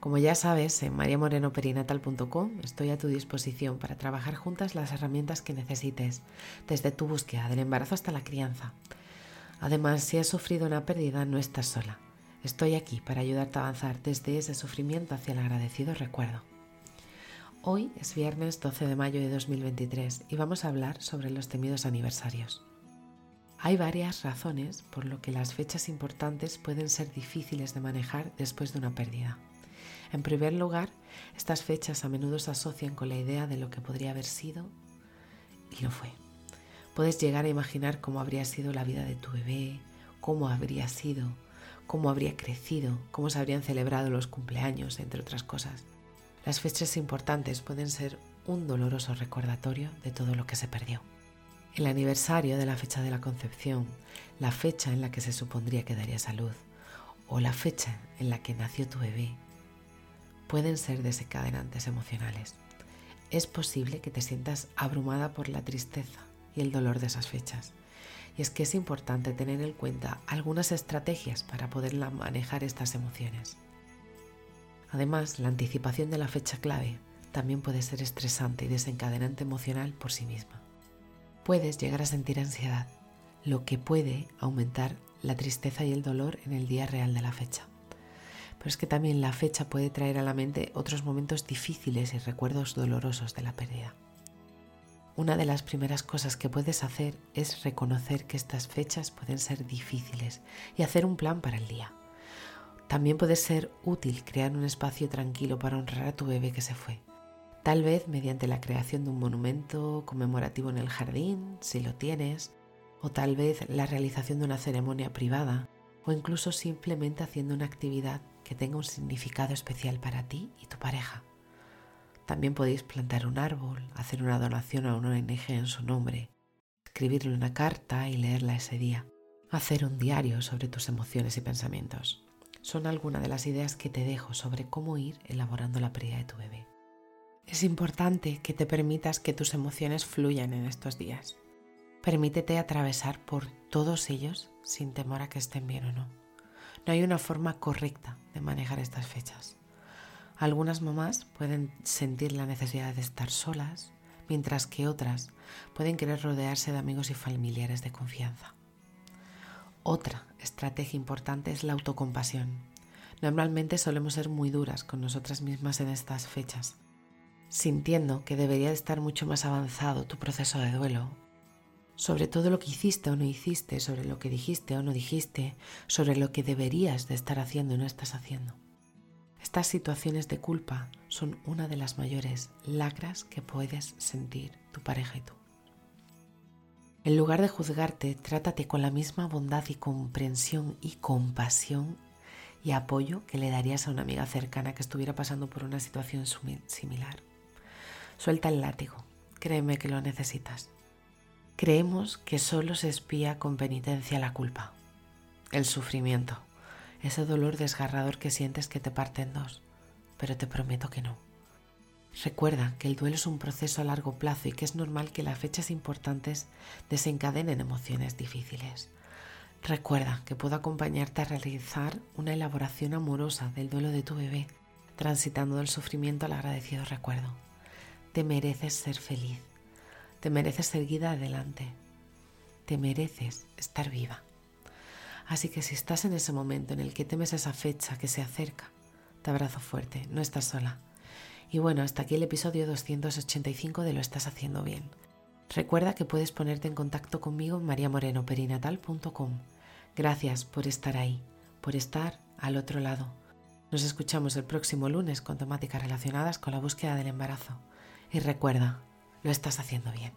Como ya sabes, en mariamorenoperinatal.com estoy a tu disposición para trabajar juntas las herramientas que necesites, desde tu búsqueda del embarazo hasta la crianza. Además, si has sufrido una pérdida, no estás sola. Estoy aquí para ayudarte a avanzar desde ese sufrimiento hacia el agradecido recuerdo. Hoy es viernes 12 de mayo de 2023 y vamos a hablar sobre los temidos aniversarios. Hay varias razones por lo que las fechas importantes pueden ser difíciles de manejar después de una pérdida. En primer lugar, estas fechas a menudo se asocian con la idea de lo que podría haber sido y no fue. Puedes llegar a imaginar cómo habría sido la vida de tu bebé, cómo habría sido, cómo habría crecido, cómo se habrían celebrado los cumpleaños, entre otras cosas. Las fechas importantes pueden ser un doloroso recordatorio de todo lo que se perdió. El aniversario de la fecha de la concepción, la fecha en la que se supondría que daría salud, o la fecha en la que nació tu bebé, pueden ser desencadenantes emocionales. Es posible que te sientas abrumada por la tristeza y el dolor de esas fechas. Y es que es importante tener en cuenta algunas estrategias para poder manejar estas emociones. Además, la anticipación de la fecha clave también puede ser estresante y desencadenante emocional por sí misma. Puedes llegar a sentir ansiedad, lo que puede aumentar la tristeza y el dolor en el día real de la fecha pero es que también la fecha puede traer a la mente otros momentos difíciles y recuerdos dolorosos de la pérdida. Una de las primeras cosas que puedes hacer es reconocer que estas fechas pueden ser difíciles y hacer un plan para el día. También puede ser útil crear un espacio tranquilo para honrar a tu bebé que se fue. Tal vez mediante la creación de un monumento conmemorativo en el jardín, si lo tienes, o tal vez la realización de una ceremonia privada, o incluso simplemente haciendo una actividad que tenga un significado especial para ti y tu pareja. También podéis plantar un árbol, hacer una donación a una ONG en su nombre, escribirle una carta y leerla ese día, hacer un diario sobre tus emociones y pensamientos. Son algunas de las ideas que te dejo sobre cómo ir elaborando la pérdida de tu bebé. Es importante que te permitas que tus emociones fluyan en estos días. Permítete atravesar por todos ellos sin temor a que estén bien o no. No hay una forma correcta de manejar estas fechas. Algunas mamás pueden sentir la necesidad de estar solas, mientras que otras pueden querer rodearse de amigos y familiares de confianza. Otra estrategia importante es la autocompasión. Normalmente solemos ser muy duras con nosotras mismas en estas fechas, sintiendo que debería de estar mucho más avanzado tu proceso de duelo sobre todo lo que hiciste o no hiciste, sobre lo que dijiste o no dijiste, sobre lo que deberías de estar haciendo y no estás haciendo. Estas situaciones de culpa son una de las mayores lacras que puedes sentir tu pareja y tú. En lugar de juzgarte, trátate con la misma bondad y comprensión y compasión y apoyo que le darías a una amiga cercana que estuviera pasando por una situación similar. Suelta el látigo, créeme que lo necesitas. Creemos que solo se espía con penitencia la culpa, el sufrimiento, ese dolor desgarrador que sientes que te parte en dos, pero te prometo que no. Recuerda que el duelo es un proceso a largo plazo y que es normal que las fechas importantes desencadenen emociones difíciles. Recuerda que puedo acompañarte a realizar una elaboración amorosa del duelo de tu bebé, transitando del sufrimiento al agradecido recuerdo. Te mereces ser feliz te mereces seguir adelante. Te mereces estar viva. Así que si estás en ese momento en el que temes esa fecha que se acerca, te abrazo fuerte, no estás sola. Y bueno, hasta aquí el episodio 285 de Lo estás haciendo bien. Recuerda que puedes ponerte en contacto conmigo en mariamorenoperinatal.com. Gracias por estar ahí, por estar al otro lado. Nos escuchamos el próximo lunes con temáticas relacionadas con la búsqueda del embarazo. Y recuerda, lo estás haciendo bien.